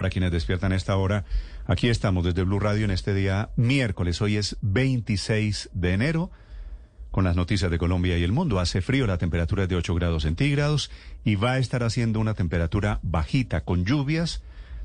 Para quienes despiertan esta hora, aquí estamos desde Blue Radio en este día miércoles. Hoy es 26 de enero con las noticias de Colombia y el mundo. Hace frío, la temperatura es de 8 grados centígrados y va a estar haciendo una temperatura bajita con lluvias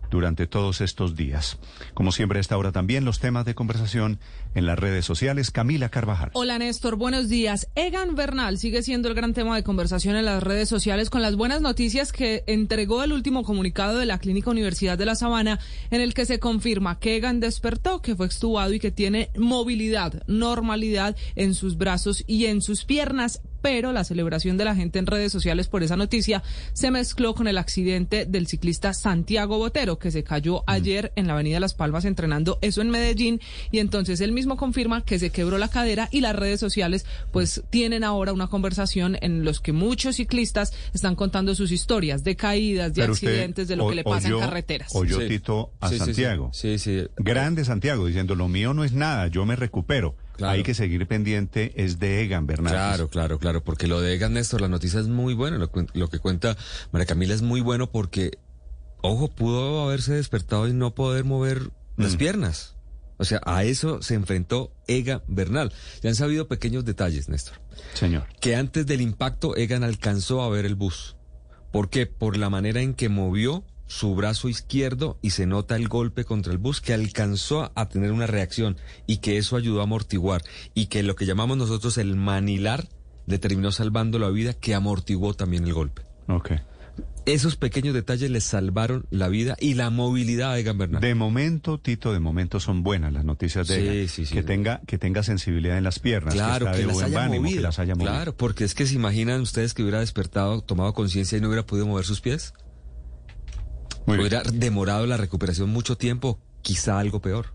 durante todos estos días. Como siempre a esta hora también los temas de conversación en las redes sociales. Camila Carvajal. Hola Néstor, buenos días. Egan Bernal sigue siendo el gran tema de conversación en las redes sociales con las buenas noticias que entregó el último comunicado de la Clínica Universidad de La Sabana en el que se confirma que Egan despertó, que fue extubado y que tiene movilidad, normalidad en sus brazos y en sus piernas pero la celebración de la gente en redes sociales por esa noticia se mezcló con el accidente del ciclista Santiago Botero, que se cayó mm. ayer en la Avenida Las Palmas entrenando eso en Medellín, y entonces él mismo confirma que se quebró la cadera y las redes sociales pues tienen ahora una conversación en los que muchos ciclistas están contando sus historias de caídas, de accidentes, de lo que le pasa en carreteras. O yo Tito a Santiago. Sí, sí. Grande Santiago diciendo, lo mío no es nada, yo me recupero. Hay que seguir pendiente, es de Egan Bernal. Claro, claro, claro, porque lo de Egan, Néstor, la noticia es muy buena, lo, lo que cuenta María Camila es muy bueno porque, ojo, pudo haberse despertado y no poder mover las mm. piernas. O sea, a eso se enfrentó Egan Bernal. Ya han sabido pequeños detalles, Néstor. Señor. Que antes del impacto Egan alcanzó a ver el bus. ¿Por qué? Por la manera en que movió su brazo izquierdo y se nota el golpe contra el bus que alcanzó a tener una reacción y que eso ayudó a amortiguar y que lo que llamamos nosotros el manilar le terminó salvando la vida que amortiguó también el golpe. Ok. Esos pequeños detalles le salvaron la vida y la movilidad de Egan Bernal. De momento, Tito, de momento son buenas las noticias de sí, que tenga que tenga sensibilidad en las piernas, claro, que, las haya movido. que las haya movido. Claro, porque es que se imaginan ustedes que hubiera despertado, tomado conciencia y no hubiera podido mover sus pies hubiera demorado la recuperación mucho tiempo, quizá algo peor.